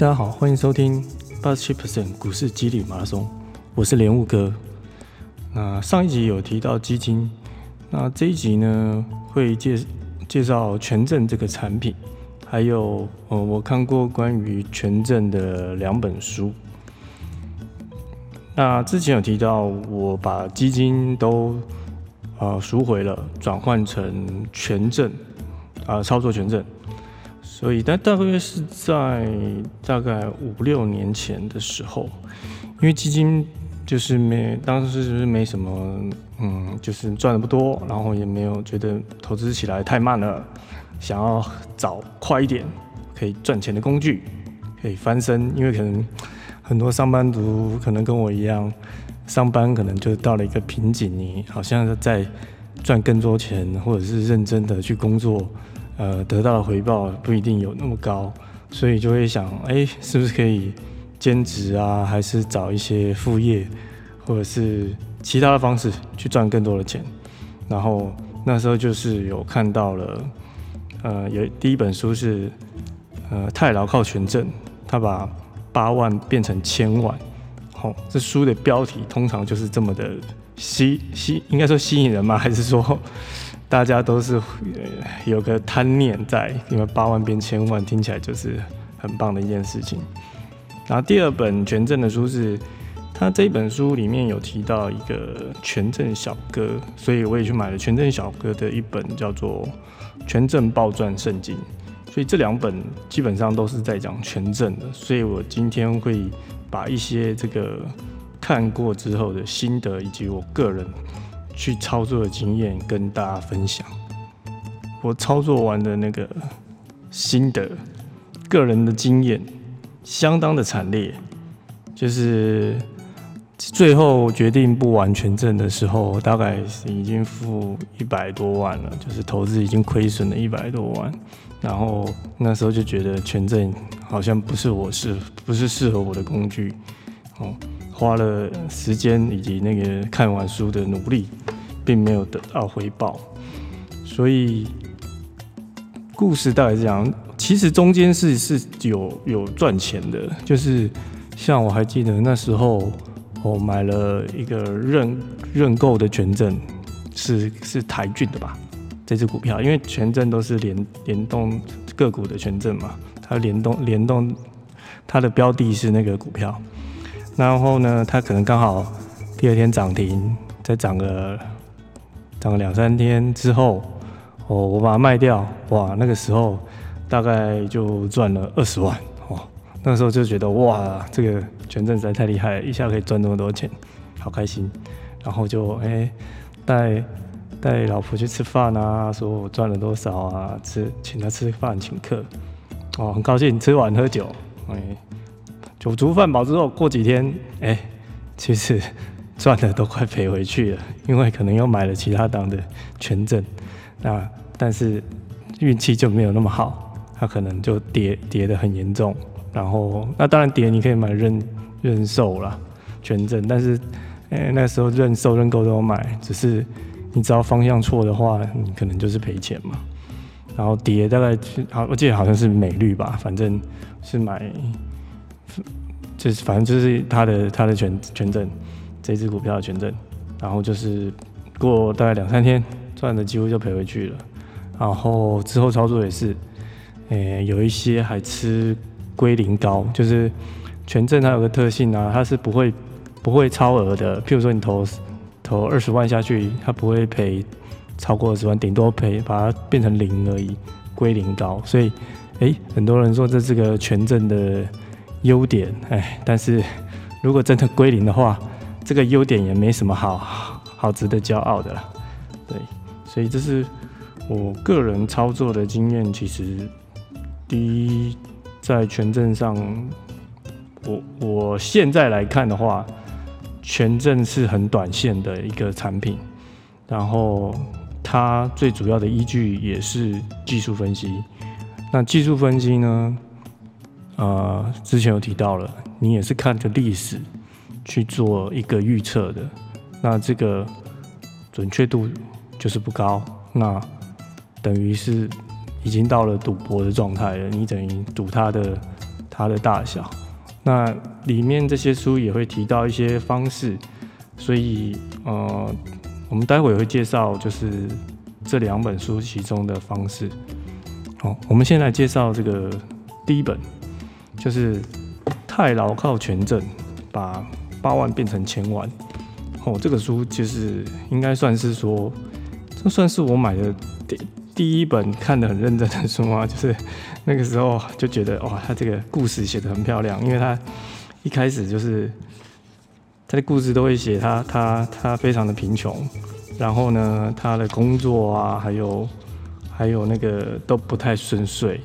大家好，欢迎收听八十七 percent 股市激励马拉松，我是莲雾哥。那上一集有提到基金，那这一集呢会介介绍权证这个产品，还有呃我看过关于权证的两本书。那之前有提到我把基金都呃赎回了，转换成权证啊操作权证，所以但大概是在大概五六年前的时候，因为基金。就是没，当时就是没什么，嗯，就是赚的不多，然后也没有觉得投资起来太慢了，想要找快一点可以赚钱的工具，可以翻身。因为可能很多上班族可能跟我一样，上班可能就到了一个瓶颈，你好像在赚更多钱，或者是认真的去工作，呃，得到的回报不一定有那么高，所以就会想，哎，是不是可以？兼职啊，还是找一些副业，或者是其他的方式去赚更多的钱。然后那时候就是有看到了，呃，有第一本书是呃太牢靠权证，他把八万变成千万。好，这书的标题通常就是这么的吸吸，应该说吸引人吗？还是说大家都是有个贪念在？因为八万变千万听起来就是很棒的一件事情。然后第二本权证的书是，他这一本书里面有提到一个权证小哥，所以我也去买了权证小哥的一本叫做《权证暴赚圣经》，所以这两本基本上都是在讲权证的，所以我今天会把一些这个看过之后的心得，以及我个人去操作的经验跟大家分享。我操作完的那个心得，个人的经验。相当的惨烈，就是最后决定不完全证的时候，大概是已经付一百多万了，就是投资已经亏损了一百多万，然后那时候就觉得权证好像不是我适不是适合我的工具，哦，花了时间以及那个看完书的努力，并没有得到回报，所以故事大概是这样。其实中间是是有有赚钱的，就是像我还记得那时候我买了一个认认购的权证，是是台骏的吧？这只股票，因为权证都是联联动个股的权证嘛，它联动联动它的标的是那个股票，然后呢，它可能刚好第二天涨停，再涨个涨个两三天之后，哦，我把它卖掉，哇，那个时候。大概就赚了二十万哦，那时候就觉得哇，这个权证实在太厉害，一下可以赚那么多钱，好开心。然后就哎带带老婆去吃饭啊，说我赚了多少啊，吃请他吃饭请客，哦很高兴，吃完喝酒，哎酒足饭饱之后，过几天哎其实 赚的都快赔回去了，因为可能又买了其他档的权证，那但是运气就没有那么好。它可能就跌跌的很严重，然后那当然跌你可以买认认售啦，权证，但是诶那时候认售认购都有买，只是你只要方向错的话，你可能就是赔钱嘛。然后跌大概好，我记得好像是美绿吧，反正是买，就是反正就是他的他的权权证，这只股票的权证，然后就是过大概两三天赚的几乎就赔回去了，然后之后操作也是。诶，有一些还吃龟苓膏，就是权证它有个特性啊，它是不会不会超额的。譬如说你投投二十万下去，它不会赔超过二十万，顶多赔把它变成零而已，龟苓膏。所以，诶，很多人说这是个权证的优点，哎，但是如果真的归零的话，这个优点也没什么好好值得骄傲的了。对，所以这是我个人操作的经验，其实。第一，在权证上，我我现在来看的话，权证是很短线的一个产品，然后它最主要的依据也是技术分析。那技术分析呢，呃，之前有提到了，你也是看着历史去做一个预测的，那这个准确度就是不高，那等于是。已经到了赌博的状态了，你等于赌它的它的大小。那里面这些书也会提到一些方式，所以呃，我们待会会介绍，就是这两本书其中的方式。好，我们先来介绍这个第一本，就是太牢靠权证，把八万变成千万。哦，这个书其实应该算是说，这算是我买的第第一本看得很认真的书啊，就是那个时候就觉得哇，他这个故事写得很漂亮，因为他一开始就是他的故事都会写他他他非常的贫穷，然后呢，他的工作啊，还有还有那个都不太顺遂，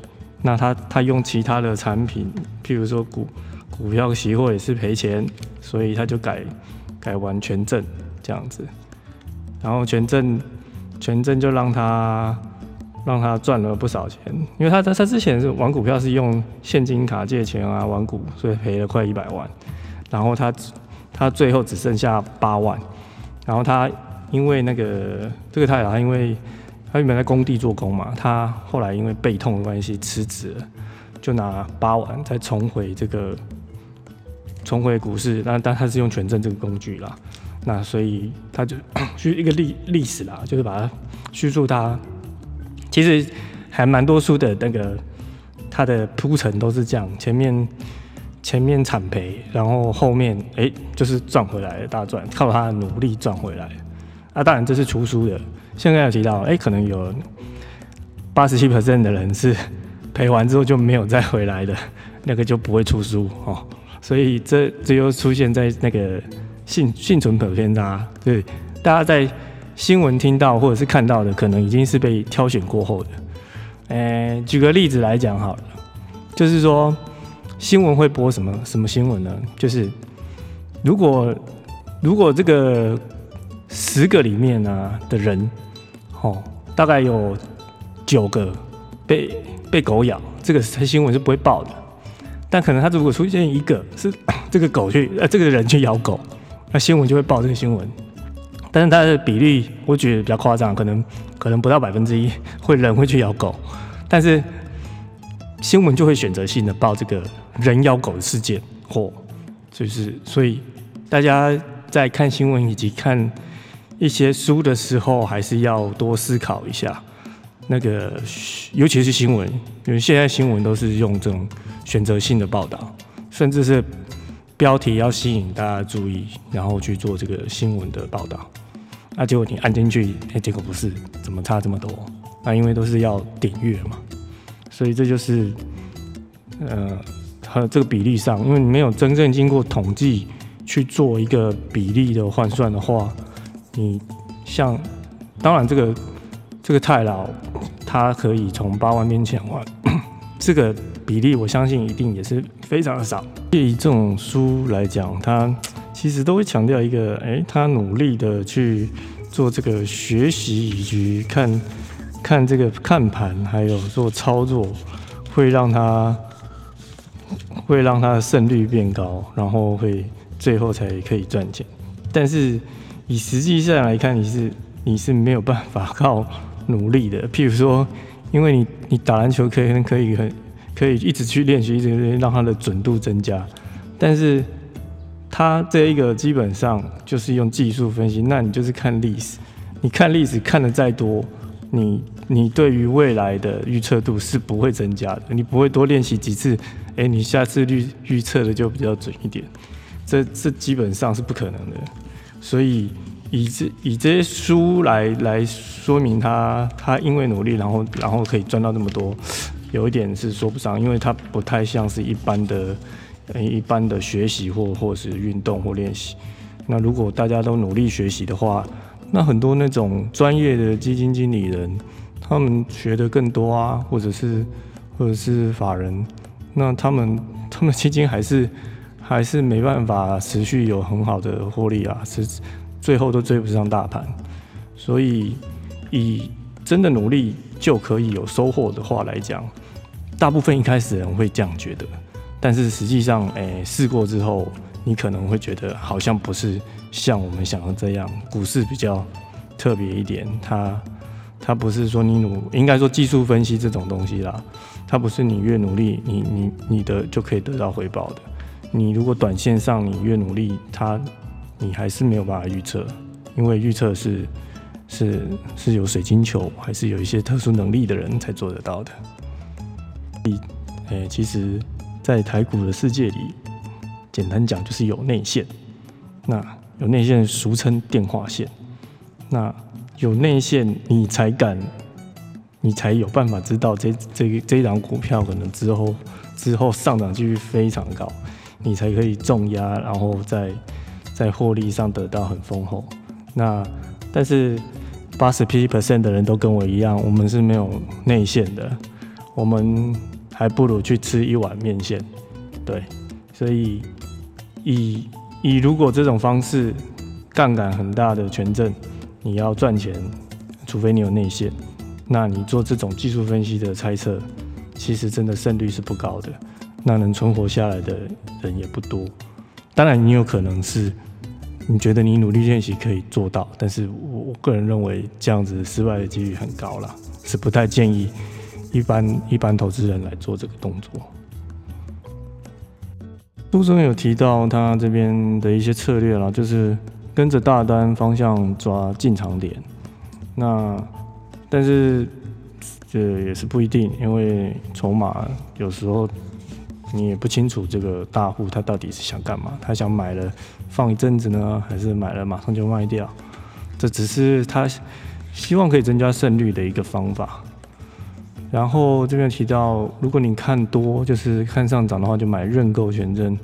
那他他用其他的产品，譬如说股股票期货也是赔钱，所以他就改。改完权证这样子，然后权证权证就让他让他赚了不少钱，因为他他他之前是玩股票是用现金卡借钱啊玩股，所以赔了快一百万，然后他他最后只剩下八万，然后他因为那个这个太郎，因为他原本在工地做工嘛，他后来因为背痛的关系辞职了，就拿八万再重回这个。重回股市，那但他是用权证这个工具啦，那所以他就去一个历历史啦，就是把它叙述他，其实还蛮多书的那个他的铺陈都是这样，前面前面惨赔，然后后面哎就是赚回来大赚，靠他的努力赚回来，啊当然这是出书的，现在有提到哎可能有八十七 percent 的人是赔完之后就没有再回来的，那个就不会出书哦。所以这这又出现在那个幸幸存者偏差，对，大家在新闻听到或者是看到的，可能已经是被挑选过后的。诶，举个例子来讲好了，就是说新闻会播什么什么新闻呢？就是如果如果这个十个里面呢的人，哦，大概有九个被被狗咬，这个新闻是不会报的。但可能他如果出现一个是 这个狗去呃这个人去咬狗，那新闻就会报这个新闻。但是它的比例我觉得比较夸张，可能可能不到百分之一会人会去咬狗，但是新闻就会选择性的报这个人咬狗的事件，或就是所以大家在看新闻以及看一些书的时候，还是要多思考一下。那个尤其是新闻，因为现在新闻都是用这种。选择性的报道，甚至是标题要吸引大家注意，然后去做这个新闻的报道。那结果你按进去，哎，结果不是，怎么差这么多？那因为都是要点阅嘛，所以这就是，呃，和这个比例上，因为你没有真正经过统计去做一个比例的换算的话，你像，当然这个这个太老，他可以从八万变千万，这个。比例我相信一定也是非常的少。对于这种书来讲，它其实都会强调一个，哎，他努力的去做这个学习以及看看这个看盘，还有做操作，会让他会让他的胜率变高，然后会最后才可以赚钱。但是以实际上来看，你是你是没有办法靠努力的。譬如说，因为你你打篮球可以可以很。可以一直去练习，一直让它的准度增加。但是它这一个基本上就是用技术分析，那你就是看历史。你看历史看的再多，你你对于未来的预测度是不会增加的。你不会多练习几次，哎，你下次预预测的就比较准一点。这这基本上是不可能的。所以以这以这些书来来说明他他因为努力，然后然后可以赚到那么多。有一点是说不上，因为他不太像是一般的，一般的学习或或是运动或练习。那如果大家都努力学习的话，那很多那种专业的基金经理人，他们学的更多啊，或者是或者是法人，那他们他们基金还是还是没办法持续有很好的获利啊，是最后都追不上大盘。所以以真的努力就可以有收获的话来讲。大部分一开始人会这样觉得，但是实际上，诶，试过之后，你可能会觉得好像不是像我们想的这样。股市比较特别一点，它它不是说你努，应该说技术分析这种东西啦，它不是你越努力，你你你的就可以得到回报的。你如果短线上你越努力，它你还是没有办法预测，因为预测是是是有水晶球，还是有一些特殊能力的人才做得到的。诶，其实，在台股的世界里，简单讲就是有内线。那有内线，俗称电话线。那有内线，你才敢，你才有办法知道这这这一档股票可能之后之后上涨几率非常高，你才可以重压，然后在在获利上得到很丰厚。那但是八十 P percent 的人都跟我一样，我们是没有内线的，我们还不如去吃一碗面线。对，所以以以如果这种方式杠杆很大的权证。你要赚钱，除非你有内线，那你做这种技术分析的猜测，其实真的胜率是不高的。那能存活下来的人也不多。当然，你有可能是你觉得你努力练习可以做到，但是我我个人认为这样子失败的几率很高了，是不太建议一般一般投资人来做这个动作。书中有提到他这边的一些策略啦，就是。跟着大单方向抓进场点，那但是这也是不一定，因为筹码有时候你也不清楚这个大户他到底是想干嘛，他想买了放一阵子呢，还是买了马上就卖掉？这只是他希望可以增加胜率的一个方法。然后这边提到，如果你看多，就是看上涨的话，就买认购权证。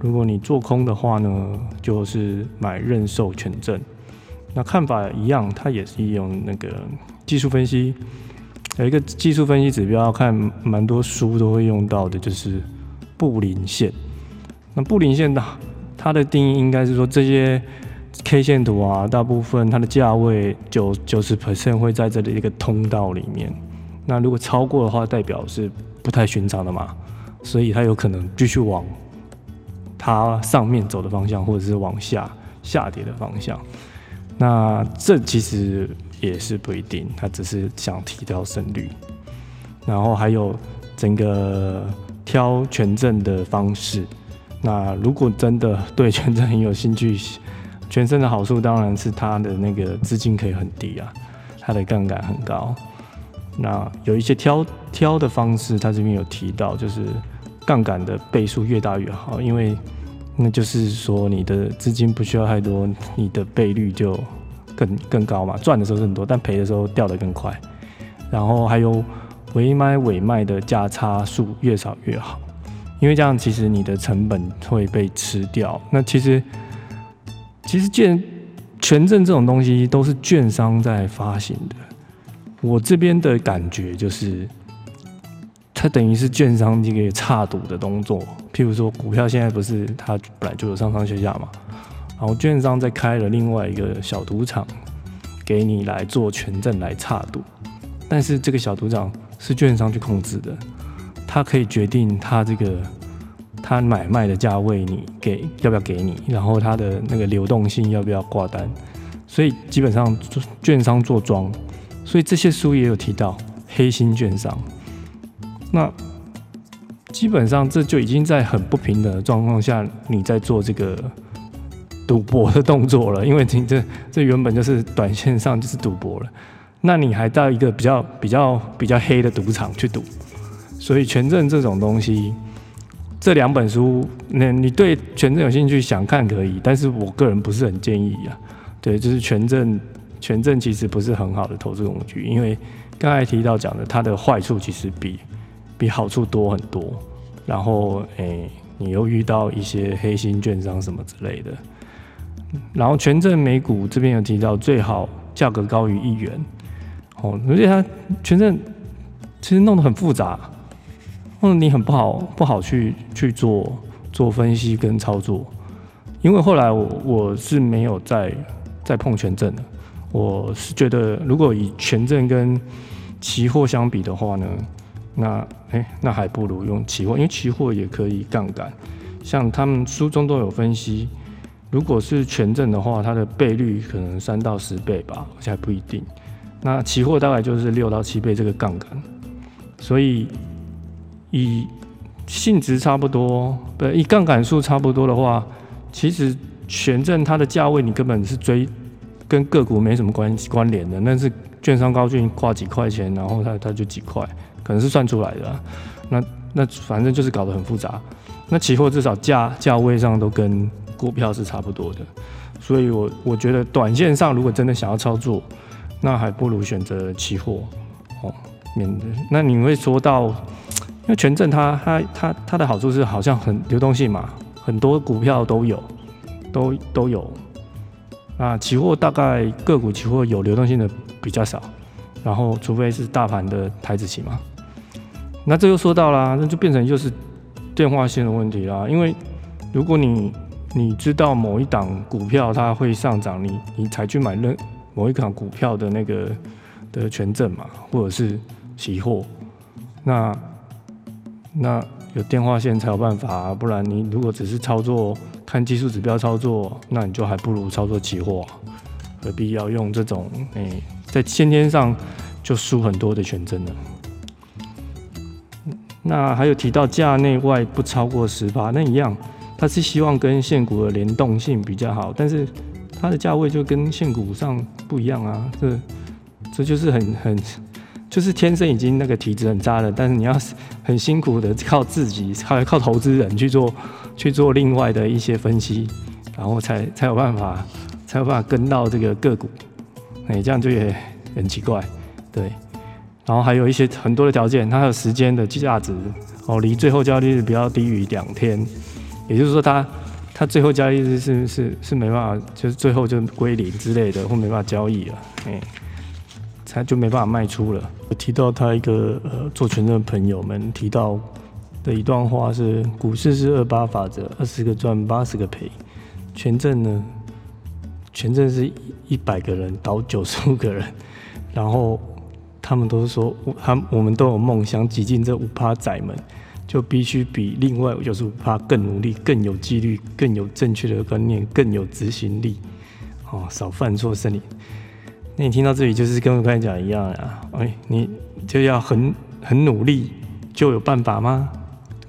如果你做空的话呢，就是买认售权证。那看法一样，它也是用那个技术分析，有一个技术分析指标，看蛮多书都会用到的，就是布林线。那布林线的它的定义应该是说，这些 K 线图啊，大部分它的价位九九十 percent 会在这里一个通道里面。那如果超过的话，代表是不太寻常的嘛，所以它有可能继续往。它上面走的方向，或者是往下下跌的方向，那这其实也是不一定，它只是想提高胜率。然后还有整个挑权证的方式，那如果真的对权证很有兴趣，权证的好处当然是它的那个资金可以很低啊，它的杠杆很高。那有一些挑挑的方式，它这边有提到，就是。杠杆的倍数越大越好，因为那就是说你的资金不需要太多，你的倍率就更更高嘛。赚的时候是很多，但赔的时候掉得更快。然后还有尾买尾卖的价差数越少越好，因为这样其实你的成本会被吃掉。那其实其实券权证这种东西都是券商在发行的，我这边的感觉就是。它等于是券商一个差赌的动作，譬如说股票现在不是它本来就有上上下下嘛，然后券商再开了另外一个小赌场，给你来做权证来差赌，但是这个小组长是券商去控制的，他可以决定他这个他买卖的价位，你给要不要给你，然后他的那个流动性要不要挂单，所以基本上券商做庄，所以这些书也有提到黑心券商。那基本上这就已经在很不平等的状况下，你在做这个赌博的动作了。因为这这原本就是短线上就是赌博了，那你还到一个比较比较比较黑的赌场去赌，所以权证这种东西，这两本书，那你对权证有兴趣想看可以，但是我个人不是很建议啊。对，就是权证，权证其实不是很好的投资工具，因为刚才提到讲的，它的坏处其实比。比好处多很多，然后诶，你又遇到一些黑心券商什么之类的，然后权证美股这边有提到最好价格高于一元，哦，而且它权证其实弄得很复杂，或者你很不好不好去去做做分析跟操作，因为后来我我是没有再再碰权证的，我是觉得如果以权证跟期货相比的话呢。那哎，那还不如用期货，因为期货也可以杠杆。像他们书中都有分析，如果是权证的话，它的倍率可能三到十倍吧，而且还不一定。那期货大概就是六到七倍这个杠杆，所以以性质差不多，不以杠杆数差不多的话，其实权证它的价位你根本是追跟个股没什么关关联的，那是券商高俊挂几块钱，然后它它就几块，可能是算出来的。那那反正就是搞得很复杂。那期货至少价价位上都跟股票是差不多的，所以我我觉得短线上如果真的想要操作。那还不如选择期货哦，免得那你会说到，因为权证它它它它的好处是好像很流动性嘛，很多股票都有，都都有。那期货大概个股期货有流动性的比较少，然后除非是大盘的台子期嘛。那这又说到啦，那就变成就是电话线的问题啦，因为如果你你知道某一档股票它会上涨，你你才去买任。某一款股票的那个的权证嘛，或者是期货，那那有电话线才有办法，不然你如果只是操作看技术指标操作，那你就还不如操作期货，何必要用这种诶在先天上就输很多的权证呢？那还有提到价内外不超过十八，那一样，它是希望跟现股的联动性比较好，但是。它的价位就跟现股上不一样啊，这这就是很很就是天生已经那个体质很渣了，但是你要 很辛苦的靠自己，靠靠投资人去做去做另外的一些分析，然后才才有办法才有办法跟到这个个股，哎，这样就也很奇怪，对。然后还有一些很多的条件，它还有时间的价值哦，离最后交易日不要低于两天，也就是说它。他最后交易日是是是没办法，就是最后就归零之类的，或没办法交易了，哎，他就没办法卖出了。我提到他一个呃做权证的朋友们提到的一段话是：股市是二八法则，二十个赚八十个赔。权证呢，权证是一百个人倒九十五个人，然后他们都是说，他我们都有梦想挤进这五趴仔们。就必须比另外九十五趴更努力、更有纪律、更有正确的观念、更有执行力，哦，少犯错胜利。那你听到这里，就是跟我刚才讲一样啊，哎，你就要很很努力，就有办法吗？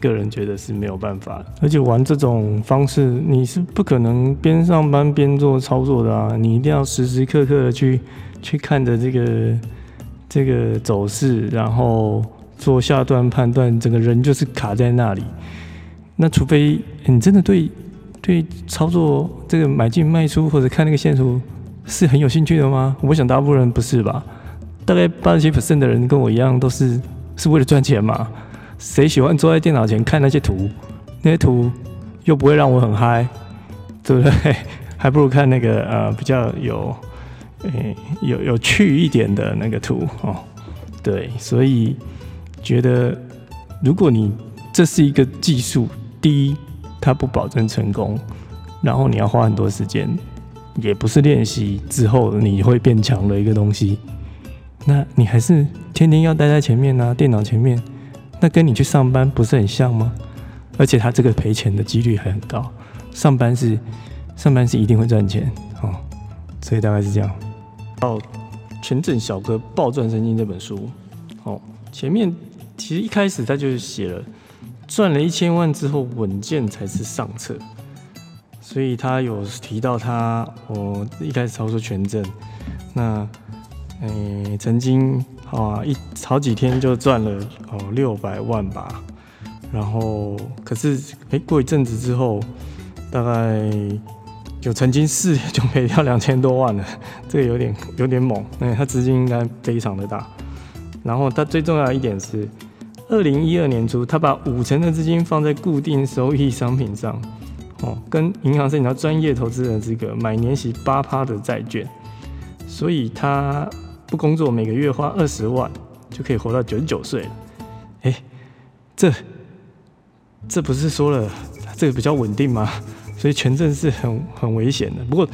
个人觉得是没有办法。而且玩这种方式，你是不可能边上班边做操作的啊，你一定要时时刻刻的去去看着这个这个走势，然后。做下段判断，整个人就是卡在那里。那除非你真的对对操作这个买进卖出或者看那个线图是很有兴趣的吗？我想大部分人不是吧？大概八十七 percent 的人跟我一样，都是是为了赚钱嘛。谁喜欢坐在电脑前看那些图？那些图又不会让我很嗨，对不对？还不如看那个呃比较有诶有有趣一点的那个图哦。对，所以。觉得，如果你这是一个技术，第一，它不保证成功，然后你要花很多时间，也不是练习之后你会变强的一个东西，那你还是天天要待在前面呢，电脑前面，那跟你去上班不是很像吗？而且他这个赔钱的几率还很高，上班是上班是一定会赚钱哦，所以大概是这样。哦，全镇小哥暴赚神经这本书，哦，前面。其实一开始他就写了赚了一千万之后稳健才是上策，所以他有提到他我一开始操作权证，那诶曾经啊一好几天就赚了哦六百万吧，然后可是诶过一阵子之后大概就曾经四就赔掉两千多万了，这个有点有点猛，那他资金应该非常的大，然后他最重要一点是。二零一二年初，他把五成的资金放在固定收益商品上，哦，跟银行申请到专业投资人资格，买年息八趴的债券，所以他不工作，每个月花二十万就可以活到九十九岁了。哎，这这不是说了这个比较稳定吗？所以权证是很很危险的。不过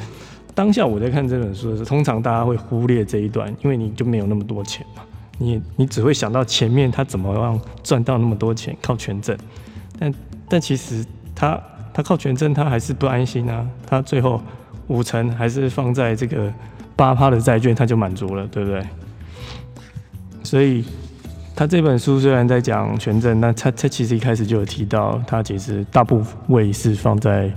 当下我在看这本书的时候，通常大家会忽略这一段，因为你就没有那么多钱嘛。你你只会想到前面他怎么样赚到那么多钱，靠权证，但但其实他他靠权证他还是不安心啊，他最后五成还是放在这个八趴的债券，他就满足了，对不对？所以他这本书虽然在讲权证，那他他其实一开始就有提到，他其实大部分位是放在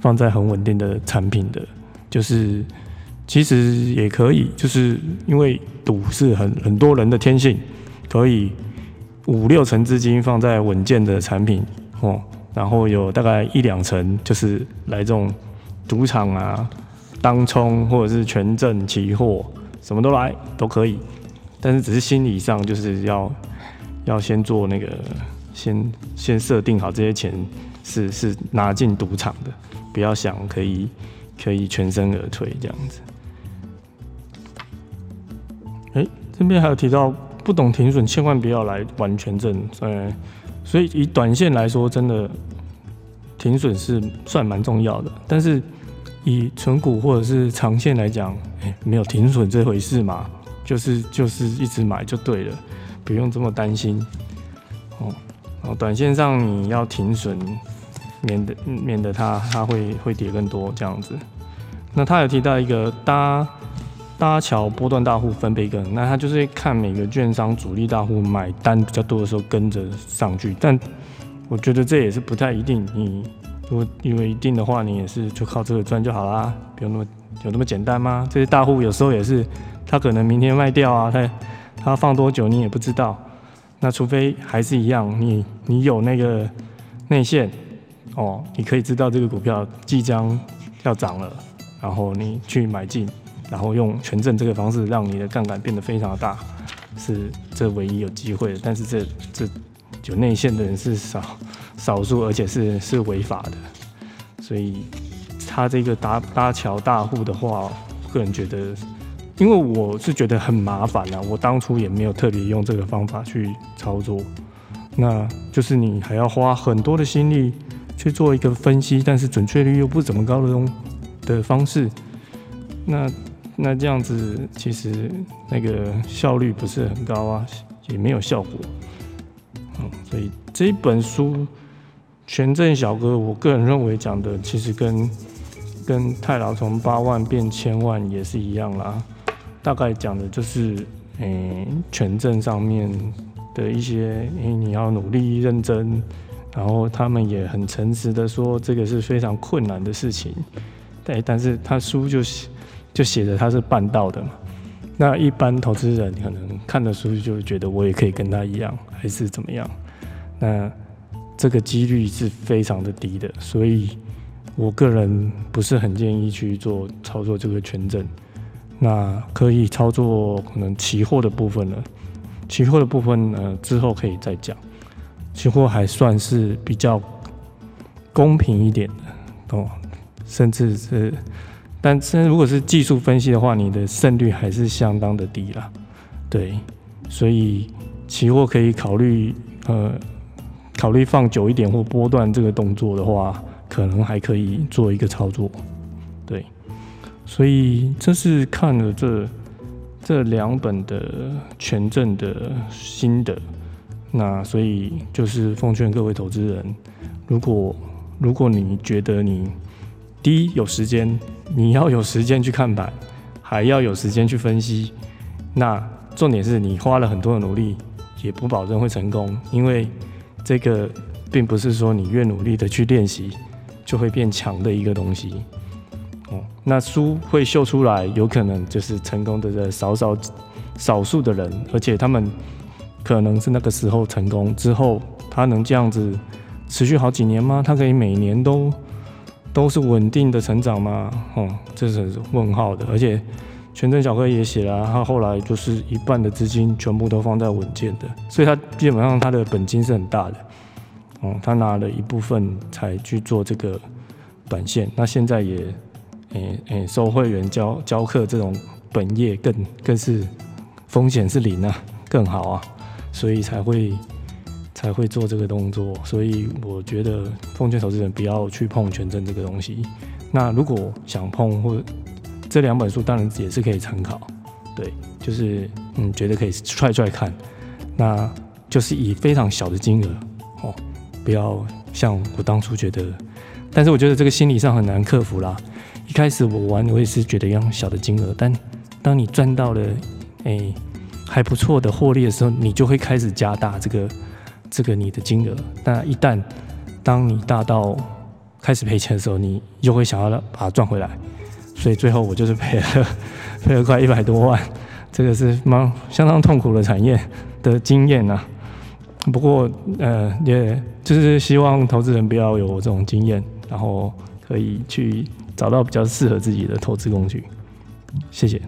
放在很稳定的产品的，就是其实也可以，就是因为赌是很很多人的天性，可以五六成资金放在稳健的产品哦，然后有大概一两成就是来这种赌场啊。当冲或者是权证期货，什么都来都可以，但是只是心理上就是要要先做那个，先先设定好这些钱是是拿进赌场的，不要想可以可以全身而退这样子。哎，这边还有提到不懂停损，千万不要来玩权证。嗯，所以以短线来说，真的停损是算蛮重要的，但是。以纯股或者是长线来讲，没有停损这回事嘛，就是就是一直买就对了，不用这么担心哦。然后短线上你要停损，免得免得它它会会跌更多这样子。那他有提到一个搭搭桥波段大户分配跟，那他就是看每个券商主力大户买单比较多的时候跟着上去，但我觉得这也是不太一定你。如果因为一定的话，你也是就靠这个赚就好啦，不用那么有那么简单吗？这些大户有时候也是，他可能明天卖掉啊，他他放多久你也不知道。那除非还是一样，你你有那个内线哦，你可以知道这个股票即将要涨了，然后你去买进，然后用权证这个方式让你的杠杆变得非常大，是这唯一有机会的。但是这这有内线的人是少。少数，而且是是违法的，所以他这个搭搭桥大户的话，个人觉得，因为我是觉得很麻烦啊，我当初也没有特别用这个方法去操作，那就是你还要花很多的心力去做一个分析，但是准确率又不怎么高的东的方式，那那这样子其实那个效率不是很高啊，也没有效果，嗯，所以这一本书。权证小哥，我个人认为讲的其实跟跟太老从八万变千万也是一样啦。大概讲的就是，诶，权证上面的一些，诶，你要努力认真，然后他们也很诚实的说，这个是非常困难的事情。对，但是他书就是就写着他是办到的嘛。那一般投资人可能看的书就觉得我也可以跟他一样，还是怎么样？那。这个几率是非常的低的，所以我个人不是很建议去做操作这个权证。那可以操作可能期货的部分了，期货的部分呢之后可以再讲。期货还算是比较公平一点的哦，甚至是，但是如果是技术分析的话，你的胜率还是相当的低啦。对，所以期货可以考虑呃。考虑放久一点或波段这个动作的话，可能还可以做一个操作，对。所以这是看了这这两本的权证的心得，那所以就是奉劝各位投资人，如果如果你觉得你第一有时间，你要有时间去看板，还要有时间去分析，那重点是你花了很多的努力，也不保证会成功，因为。这个并不是说你越努力的去练习就会变强的一个东西哦。那书会秀出来，有可能就是成功的少少少数的人，而且他们可能是那个时候成功之后，他能这样子持续好几年吗？他可以每年都都是稳定的成长吗？哦，这是问号的。而且。全真小哥也写了，他后来就是一半的资金全部都放在稳健的，所以他基本上他的本金是很大的，哦，他拿了一部分才去做这个短线，那现在也，诶诶，收会员教教课这种本业更更是风险是零啊，更好啊，所以才会才会做这个动作，所以我觉得奉劝投资人不要去碰权证这个东西，那如果想碰或这两本书当然也是可以参考，对，就是嗯，觉得可以踹踹看，那就是以非常小的金额哦，不要像我当初觉得，但是我觉得这个心理上很难克服啦。一开始我玩我也是觉得用小的金额，但当你赚到了哎还不错的获利的时候，你就会开始加大这个这个你的金额。那一旦当你大到开始赔钱的时候，你又会想要把它赚回来。所以最后我就是赔了 赔了快一百多万，这个是蛮相当痛苦的产业的经验呐。不过呃，也就是希望投资人不要有这种经验，然后可以去找到比较适合自己的投资工具。谢谢。